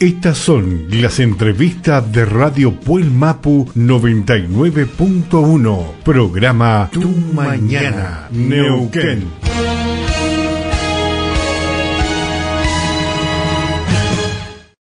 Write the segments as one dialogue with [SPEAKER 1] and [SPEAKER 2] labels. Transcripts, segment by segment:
[SPEAKER 1] Estas son las entrevistas de Radio Puel Mapu 99.1, programa Tu Mañana, Neuquén.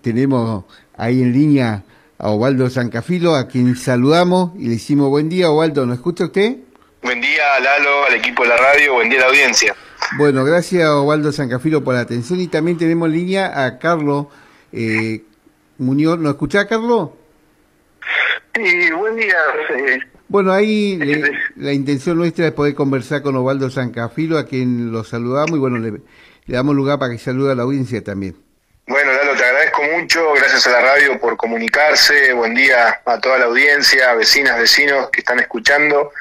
[SPEAKER 2] Tenemos ahí en línea a Ovaldo Sancafilo, a quien saludamos y le decimos buen día, Ovaldo, ¿nos escucha usted?
[SPEAKER 3] Buen día, Lalo, al equipo de la radio, buen día a la audiencia.
[SPEAKER 2] Bueno, gracias Ovaldo Sancafilo por la atención y también tenemos en línea a Carlos eh, Muñoz, ¿nos escucha, Carlos?
[SPEAKER 3] Sí, buen día.
[SPEAKER 2] Bueno, ahí la intención nuestra es poder conversar con Ovaldo Sancafilo, a quien lo saludamos y bueno, le, damos lugar para que salude a la audiencia también.
[SPEAKER 3] Bueno, Lalo, te agradezco mucho, gracias a la radio por comunicarse, buen día a toda la audiencia, vecinas, vecinos que están escuchando,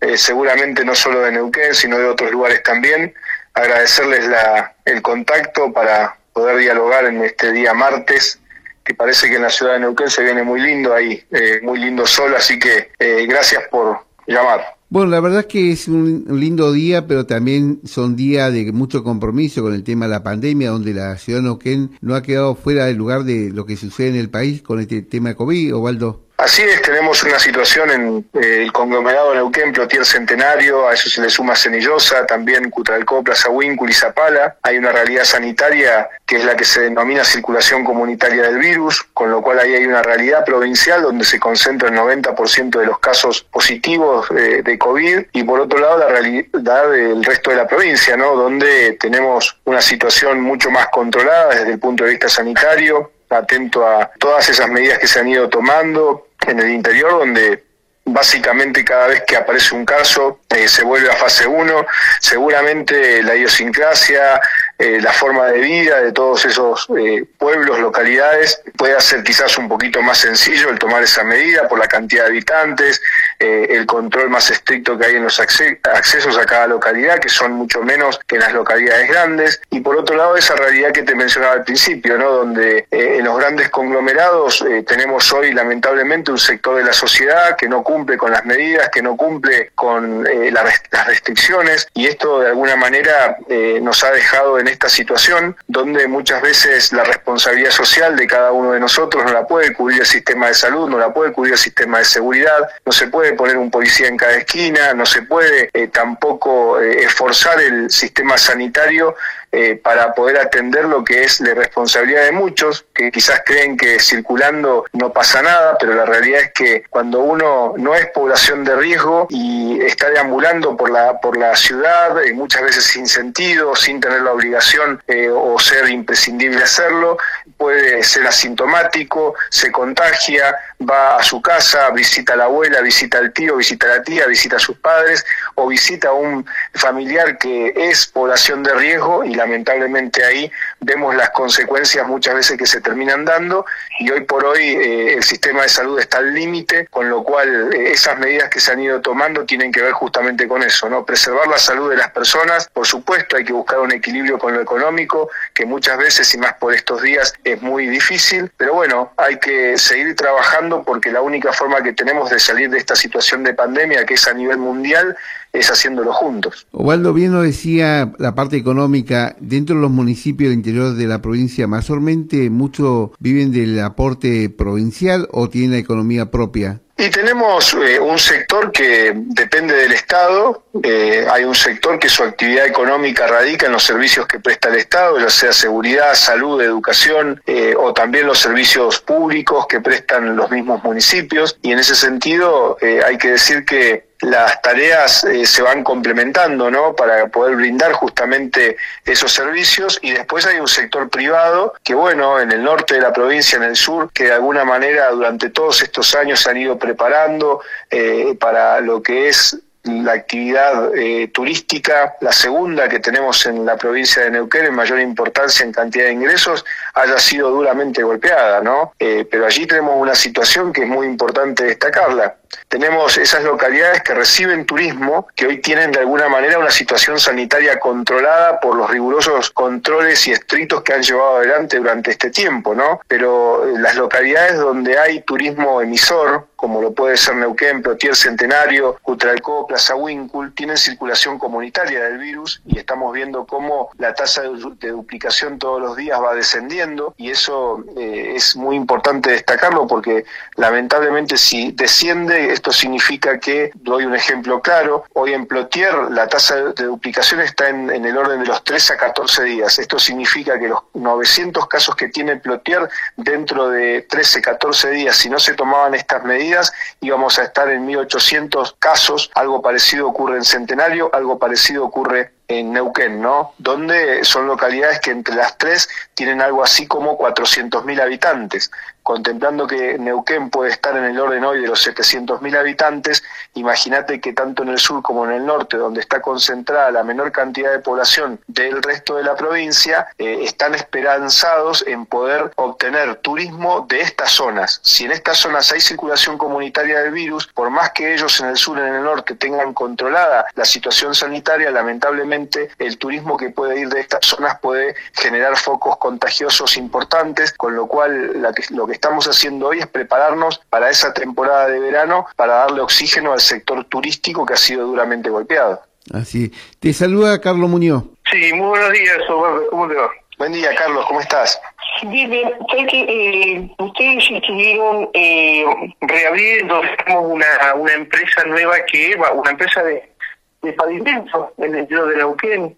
[SPEAKER 3] eh, seguramente no solo de Neuquén, sino de otros lugares también, agradecerles la, el contacto para poder dialogar en este día martes que parece que en la ciudad de Neuquén se viene muy lindo ahí, eh, muy lindo sol, así que eh, gracias por llamar.
[SPEAKER 2] Bueno, la verdad es que es un, lindo día, pero también son días de mucho compromiso con el tema de la pandemia, donde la ciudad de Neuquén no ha quedado fuera del lugar de lo que sucede en el país con este tema de COVID, Ovaldo.
[SPEAKER 3] Así es, tenemos una situación en eh, el conglomerado Neuquén, Plotier Centenario, a eso se le suma Cenillosa, también Cutralcó, Plaza y Zapala. Hay una realidad sanitaria que es la que se denomina circulación comunitaria del virus, con lo cual ahí hay una realidad provincial donde se concentra el 90% de los casos positivos de, de COVID y por otro lado la realidad del resto de la provincia, ¿no? donde tenemos una situación mucho más controlada desde el punto de vista sanitario, atento a todas esas medidas que se han ido tomando en el interior, donde básicamente cada vez que aparece un caso eh, se vuelve a fase 1, seguramente la idiosincrasia, eh, la forma de vida de todos esos eh, pueblos, localidades, puede hacer quizás un poquito más sencillo el tomar esa medida por la cantidad de habitantes, el control más estricto que hay en los accesos a cada localidad, que son mucho menos que en las localidades grandes, y por otro lado esa realidad que te mencionaba al principio, ¿no? donde en los grandes conglomerados tenemos hoy lamentablemente un sector de la sociedad que no cumple con las medidas, que no cumple con las restricciones, y esto de alguna manera nos ha dejado en esta situación donde muchas veces la responsabilidad social de cada uno de nosotros no la puede cubrir el sistema de salud, no la puede cubrir el sistema de seguridad, no se puede poner un policía en cada esquina, no se puede eh, tampoco eh, esforzar el sistema sanitario eh, para poder atender lo que es la responsabilidad de muchos, que quizás creen que circulando no pasa nada, pero la realidad es que cuando uno no es población de riesgo y está deambulando por la, por la ciudad, eh, muchas veces sin sentido, sin tener la obligación eh, o ser imprescindible hacerlo, puede ser asintomático, se contagia, va a su casa, visita a la abuela, visita al tío, visita a la tía, visita a sus padres o visita a un familiar que es población de riesgo y lamentablemente ahí vemos las consecuencias muchas veces que se terminan dando y hoy por hoy eh, el sistema de salud está al límite, con lo cual eh, esas medidas que se han ido tomando tienen que ver justamente con eso, ¿no? Preservar la salud de las personas, por supuesto hay que buscar un equilibrio con lo económico, que muchas veces y más por estos días es muy difícil, pero bueno, hay que seguir trabajando porque la única forma que tenemos de salir de esta situación de pandemia, que es a nivel mundial, es haciéndolo juntos.
[SPEAKER 2] Ovaldo bien lo decía la parte económica, dentro de los municipios del interior de la provincia, mayormente muchos viven del aporte provincial o tienen la economía propia.
[SPEAKER 3] Y tenemos eh, un sector que depende del Estado, eh, hay un sector que su actividad económica radica en los servicios que presta el Estado, ya sea seguridad, salud, educación eh, o también los servicios públicos que prestan los mismos municipios. Y en ese sentido hay que decir que las tareas eh, se van complementando, ¿no? Para poder brindar justamente esos servicios y después hay un sector privado que, bueno, en el norte de la provincia, en el sur, que de alguna manera durante todos estos años se han ido preparando eh, para lo que es la actividad eh, turística, la segunda que tenemos en la provincia de Neuquén en mayor importancia en cantidad de ingresos, haya sido duramente golpeada, ¿no? pero allí tenemos una situación que es muy importante destacarla tenemos esas localidades que reciben turismo, que hoy tienen de alguna manera una situación sanitaria controlada por los rigurosos controles y estrictos que han llevado adelante durante este tiempo, ¿no? Pero eh, las localidades donde hay turismo emisor, como lo puede ser Neuquén, Plotier Centenario, Cutralcó, Plaza Wincul, tienen circulación comunitaria del virus y estamos viendo cómo la tasa de, duplicación todos los días va descendiendo y eso eh, es muy importante destacarlo porque lamentablemente si desciende esto significa que, doy un ejemplo claro, hoy en Plotier la tasa de duplicación está en, el orden de los 3 a 14 días. Esto significa que los 900 casos que tiene Plotier dentro de 13, 14 días, si no se tomaban estas medidas, íbamos a estar en 1800 casos, algo parecido ocurre en Centenario, algo parecido ocurre en Neuquén, ¿no? Donde son localidades que entre las tres tienen algo así como 400.000 habitantes. Contemplando que Neuquén puede estar en el orden hoy de los 700.000 habitantes, imagínate que tanto en el sur como en el norte, donde está concentrada la menor cantidad de población del resto de la provincia, eh, están esperanzados en poder obtener turismo de estas zonas. Si en estas zonas hay circulación comunitaria del virus, por más que ellos en el sur y en el norte tengan controlada la situación sanitaria, lamentablemente el turismo que puede ir de estas zonas puede generar focos contagiosos importantes, con lo cual lo que estamos haciendo hoy es prepararnos para esa temporada de verano para darle oxígeno al sector turístico que ha sido duramente golpeado.
[SPEAKER 2] Así. Te saluda Carlos Muñoz.
[SPEAKER 4] Sí, muy buenos días, ¿Cómo te va?
[SPEAKER 3] Buen día, Carlos. ¿Cómo estás?
[SPEAKER 4] Bien, bien. Sé que eh, ustedes estuvieron eh, reabriendo una, una empresa nueva que va, una empresa de de pavimento en el interior de Neuquén.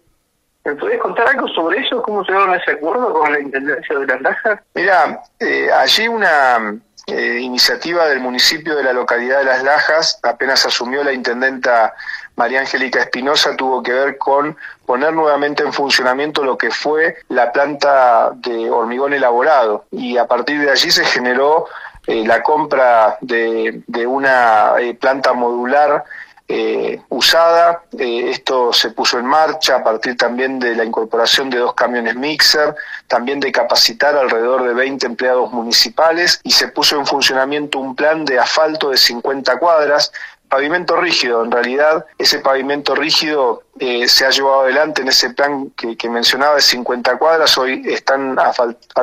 [SPEAKER 4] ¿Me podés contar algo sobre eso? ¿Cómo llegaron ese acuerdo con la Intendencia de las Lajas?
[SPEAKER 3] Mira, eh, allí una eh, iniciativa del municipio de la localidad de Las Lajas, apenas asumió la intendenta María Angélica Espinosa, tuvo que ver con poner nuevamente en funcionamiento lo que fue la planta de hormigón elaborado. Y a partir de allí se generó eh, la compra de, de una planta modular eh, usada. Eh, esto se puso en marcha a partir también de la incorporación de dos camiones mixer, también de capacitar alrededor de 20 empleados municipales y se puso en funcionamiento un plan de asfalto de 50 cuadras pavimento rígido, en realidad ese pavimento rígido eh, se ha llevado adelante en ese plan que, mencionaba de 50 cuadras, hoy están,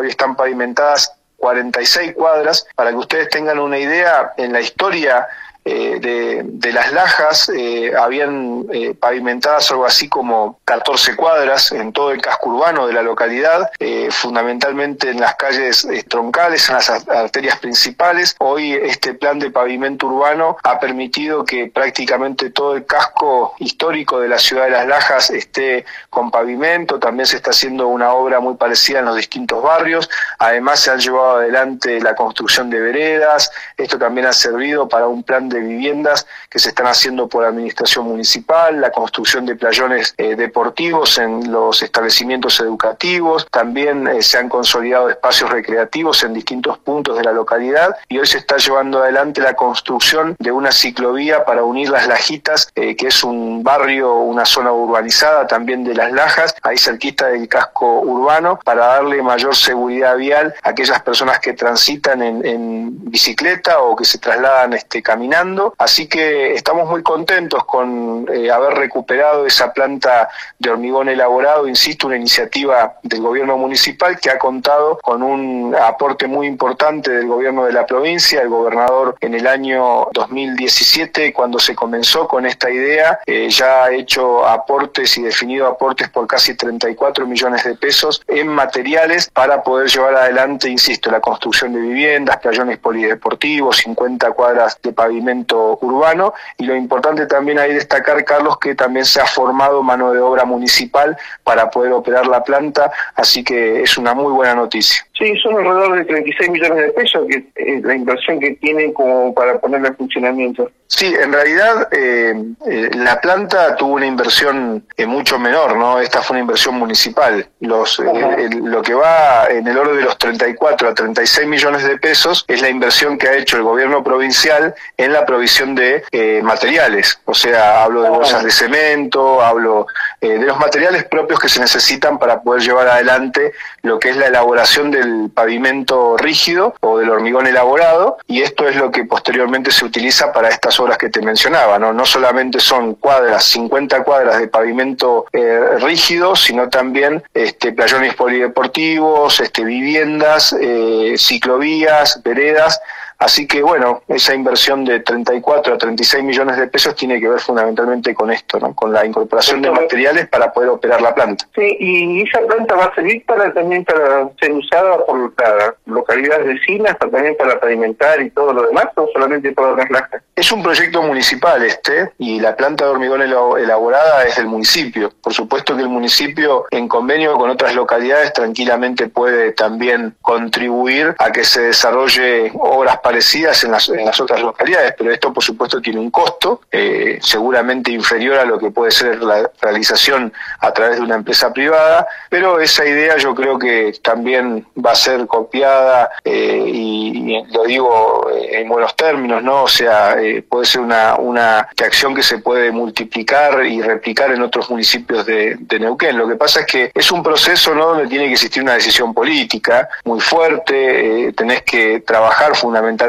[SPEAKER 3] están pavimentadas 46 cuadras, para que ustedes tengan una idea, en la historia eh, de, las lajas eh, habían eh, pavimentadas algo así como 14 cuadras en todo el casco urbano de la localidad, fundamentalmente en las calles troncales, en las arterias principales. Hoy este plan de pavimento urbano ha permitido que prácticamente todo el casco histórico de la ciudad de las lajas esté con pavimento, también se está haciendo una obra muy parecida en los distintos barrios, además se han llevado adelante la construcción de veredas, esto también ha servido para un plan de de viviendas que se están haciendo por administración municipal, la construcción de playones eh, deportivos en los establecimientos educativos, también eh, se han consolidado espacios recreativos en distintos puntos de la localidad y hoy se está llevando adelante la construcción de una ciclovía para unir las Lajitas, eh, que es un barrio, una zona urbanizada también de las Lajas, ahí cerquita del casco urbano, para darle mayor seguridad vial a aquellas personas que transitan en, en bicicleta o que se trasladan este, caminando así que estamos muy contentos con eh, haber recuperado esa planta de hormigón elaborado, insisto, una iniciativa del gobierno municipal que ha contado con un aporte muy importante del gobierno de la provincia, el gobernador en el año 2017, cuando se comenzó con esta idea, eh, ya ha hecho aportes y definido aportes por casi 34 millones de pesos en materiales para poder llevar adelante, insisto, la construcción de viviendas, playones polideportivos, 50 cuadras de pavimento urbano y lo importante también ahí destacar, Carlos, que también se ha formado mano de obra municipal para poder operar la planta, así que es una muy buena noticia.
[SPEAKER 4] Sí, son alrededor de 36 millones de pesos que es la inversión que tienen como para ponerla en funcionamiento.
[SPEAKER 3] Sí, en realidad eh, eh, la planta tuvo una inversión eh, mucho menor, ¿no? Esta fue una inversión municipal. Los, lo que va en el orden de los 34 a 36 millones de pesos es la inversión que ha hecho el gobierno provincial en la provisión de materiales. O sea, hablo de bolsas de cemento, hablo eh, de los materiales propios que se necesitan para poder llevar adelante lo que es la elaboración del pavimento rígido o del hormigón elaborado y esto es lo que posteriormente se utiliza para estas obras que te mencionaba, no, no solamente son cuadras, 50 cuadras de pavimento eh, rígido, sino también este, playones polideportivos, este, viviendas, eh, ciclovías, veredas, Así que bueno, esa inversión de 34 a 36 millones de pesos tiene que ver fundamentalmente con esto, ¿no? con la incorporación de materiales para poder operar la planta.
[SPEAKER 4] Sí, y esa planta va a servir para también para ser usada por las localidades vecinas, también para pavimentar y todo lo demás, o solamente para las lajas.
[SPEAKER 3] Es un proyecto municipal este, y la planta de hormigón elaborada es del municipio. Por supuesto que el municipio, en convenio con otras localidades, tranquilamente puede también contribuir a que se desarrolle obras para en las, en las otras localidades, pero esto por supuesto tiene un costo, eh, seguramente inferior a lo que puede ser la realización a través de una empresa privada, pero esa idea yo creo que también va a ser copiada eh, y, lo digo eh, en buenos términos, ¿no? O sea, puede ser una, una acción que se puede multiplicar y replicar en otros municipios de, de Neuquén. Lo que pasa es que es un proceso, ¿no? Donde tiene que existir una decisión política muy fuerte, tenés que trabajar fundamentalmente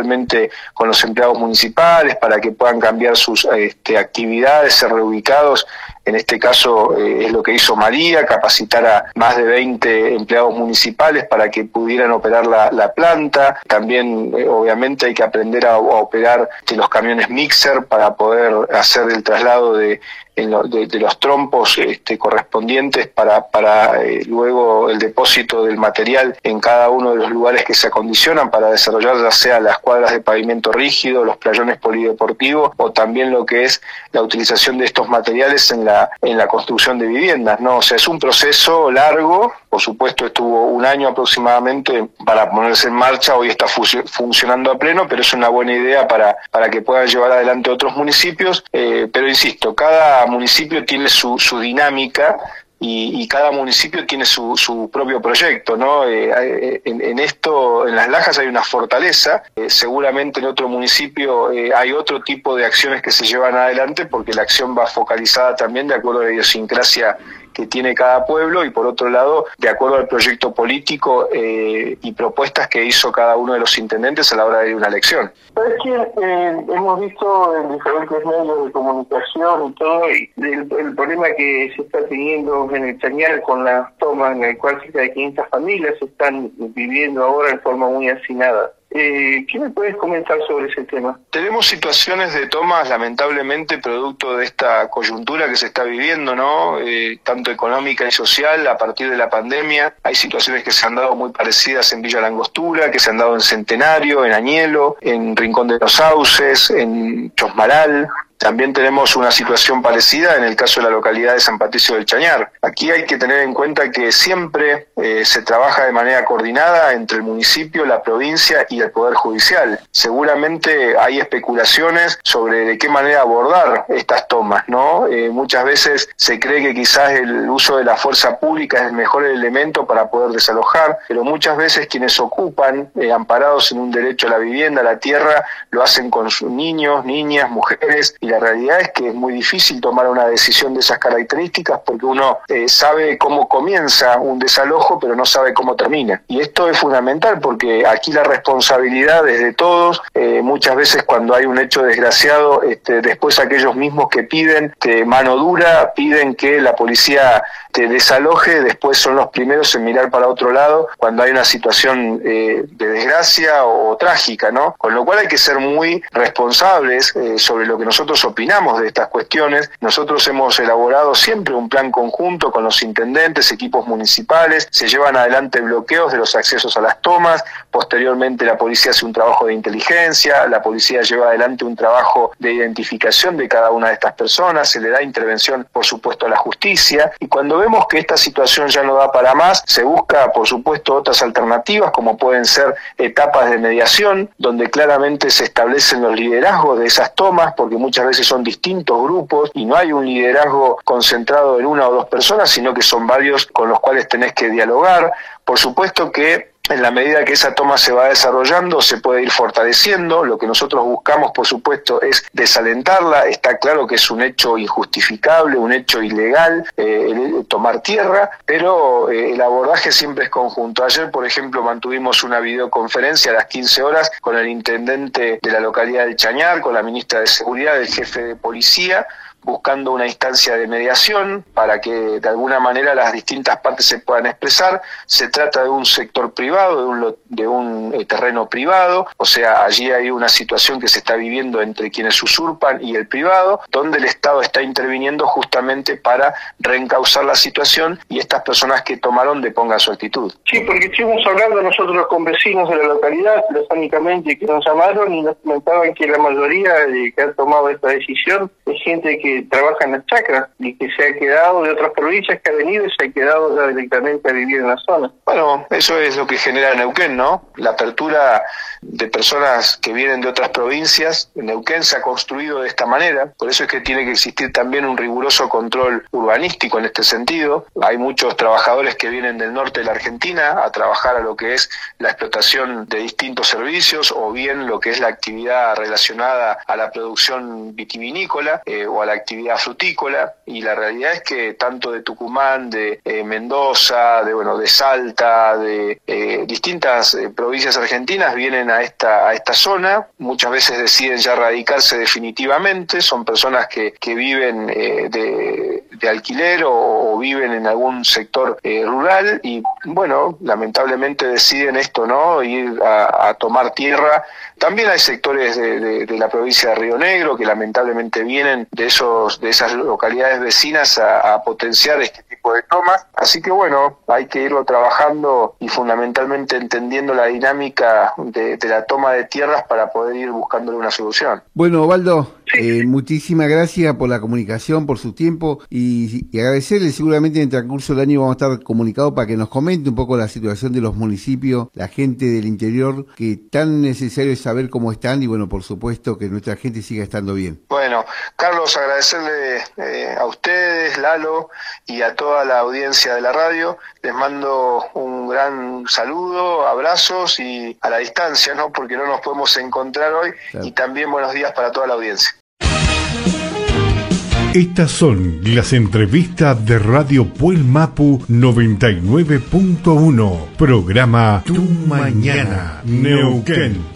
[SPEAKER 3] con los empleados municipales para que puedan cambiar sus este, actividades, ser reubicados. En este caso eh, es lo que hizo María, capacitar a más de 20 empleados municipales para que pudieran operar la, planta. También eh, obviamente hay que aprender a, operar este, los camiones mixer para poder hacer el traslado de de, los trompos este, correspondientes para, para eh, luego el depósito del material en cada uno de los lugares que se acondicionan para desarrollar ya sea las cuadras de pavimento rígido, los playones polideportivos o también lo que es la utilización de estos materiales en la, en la construcción de viviendas. ¿no? O sea, es un proceso largo, por supuesto estuvo un año aproximadamente para ponerse en marcha, hoy está funcionando a pleno, pero es una buena idea para, para que puedan llevar adelante otros municipios, eh, pero insisto, cada municipio tiene su, su dinámica y, cada municipio tiene su, su propio proyecto, ¿no? Eh, eh, en, esto, en las lajas hay una fortaleza, eh, seguramente en otro municipio hay otro tipo de acciones que se llevan adelante porque la acción va focalizada también de acuerdo a la idiosincrasia que tiene cada pueblo y por otro lado, de acuerdo al proyecto político eh, y propuestas que hizo cada uno de los intendentes a la hora de una elección.
[SPEAKER 4] Es que eh, hemos visto en diferentes medios de comunicación y todo y el, problema que se está teniendo en el Chañar con la toma en el cual cerca de 500 familias están viviendo ahora en forma muy hacinada. Eh, ¿Qué me puedes comentar sobre ese tema?
[SPEAKER 3] Tenemos situaciones de tomas, lamentablemente, producto de esta coyuntura que se está viviendo, ¿no? Eh, tanto económica y social, a partir de la pandemia. Hay situaciones que se han dado muy parecidas en Villa Langostura, que se han dado en Centenario, en Añelo, en Rincón de los Sauces, en Chosmaral, también tenemos una situación parecida en el caso de la localidad de San Patricio del Chañar. Aquí hay que tener en cuenta que siempre eh, se trabaja de manera coordinada entre el municipio, la provincia y el Poder Judicial. Seguramente hay especulaciones sobre de qué manera abordar estas tomas, ¿no? Eh, muchas veces se cree que quizás el uso de la fuerza pública es el mejor elemento para poder desalojar, pero muchas veces quienes ocupan, eh, amparados en un derecho a la vivienda, a la tierra, lo hacen con sus niños, niñas, mujeres y la realidad es que es muy difícil tomar una decisión de esas características porque uno eh, sabe cómo comienza un desalojo pero no sabe cómo termina. Y esto es fundamental porque aquí la responsabilidad es de todos. Eh, muchas veces cuando hay un hecho desgraciado, este, después aquellos mismos que piden que mano dura, piden que la policía desaloje, después son los primeros en mirar para otro lado cuando hay una situación eh, de desgracia o, trágica, ¿no? Con lo cual hay que ser muy responsables sobre lo que nosotros opinamos de estas cuestiones. Nosotros hemos elaborado siempre un plan conjunto con los intendentes, equipos municipales, se llevan adelante bloqueos de los accesos a las tomas, posteriormente la policía hace un trabajo de inteligencia, la policía lleva adelante un trabajo de identificación de cada una de estas personas, se le da intervención, por supuesto, a la justicia, y cuando vemos que esta situación ya no da para más, se busca, por supuesto, otras alternativas, como pueden ser etapas de mediación, donde claramente se establecen los liderazgos de esas tomas, porque muchas veces son distintos grupos y no hay un liderazgo concentrado en una o dos personas, sino que son varios con los cuales tenés que dialogar. Por supuesto que en la medida que esa toma se va desarrollando, se puede ir fortaleciendo. Lo que nosotros buscamos, por supuesto, es desalentarla. Está claro que es un hecho injustificable, un hecho ilegal eh, tomar tierra, pero eh, el abordaje siempre es conjunto. Ayer, por ejemplo, mantuvimos una videoconferencia a las 15 horas con el intendente de la localidad de Chañar, con la ministra de Seguridad, el jefe de policía, buscando una instancia de mediación para que de alguna manera las distintas partes se puedan expresar. Se trata de un sector privado, de un, de un eh, terreno privado, o sea, allí hay una situación que se está viviendo entre quienes usurpan y el privado, donde el Estado está interviniendo justamente para reencauzar la situación y estas personas que tomaron depongan su actitud.
[SPEAKER 4] Sí, porque estuvimos hablando nosotros con vecinos de la localidad, telefónicamente, que nos llamaron y nos comentaban que la mayoría de que ha tomado esta decisión es gente que trabaja en las chacras y que se ha quedado de otras provincias que ha venido y se ha quedado ya directamente a vivir en la zona.
[SPEAKER 3] Bueno, eso es lo que genera Neuquén, ¿no? La apertura de personas que vienen de otras provincias. Neuquén se ha construido de esta manera, por eso es que tiene que existir también un riguroso control urbanístico en este sentido. Hay muchos trabajadores que vienen del norte de la Argentina a trabajar a lo que es la explotación de distintos servicios o bien lo que es la actividad relacionada a la producción vitivinícola eh, o a la actividad frutícola y la realidad es que tanto de Tucumán, de eh, Mendoza, de bueno, de Salta, de eh, distintas provincias argentinas vienen a esta, a esta zona, muchas veces deciden ya radicarse definitivamente, son personas que, que viven de, de, alquiler o, viven en algún sector eh, rural y bueno, lamentablemente deciden esto, ¿no? Ir a, tomar tierra. También hay sectores de, de, la provincia de Río Negro que lamentablemente vienen de esos de esas localidades vecinas a, a potenciar este tipo de tomas. Así que bueno, hay que irlo trabajando y fundamentalmente entendiendo la dinámica de, la toma de tierras para poder ir buscándole una solución.
[SPEAKER 2] Bueno, Eh, muchísimas gracias por la comunicación, por su tiempo y, y, agradecerle seguramente en el transcurso del año vamos a estar comunicados para que nos comente un poco la situación de los municipios, la gente del interior, que tan necesario es saber cómo están y bueno, por supuesto que nuestra gente siga estando bien.
[SPEAKER 3] Bueno, Carlos, agradecerle eh, a ustedes, Lalo, y a toda la audiencia de la radio. Les mando un gran saludo, abrazos y a la distancia, ¿no? Porque no nos podemos encontrar hoy claro. y también buenos días para toda la audiencia.
[SPEAKER 1] Estas son las entrevistas de Radio Puel Mapu 99.1, programa Tu Mañana, Neuquén.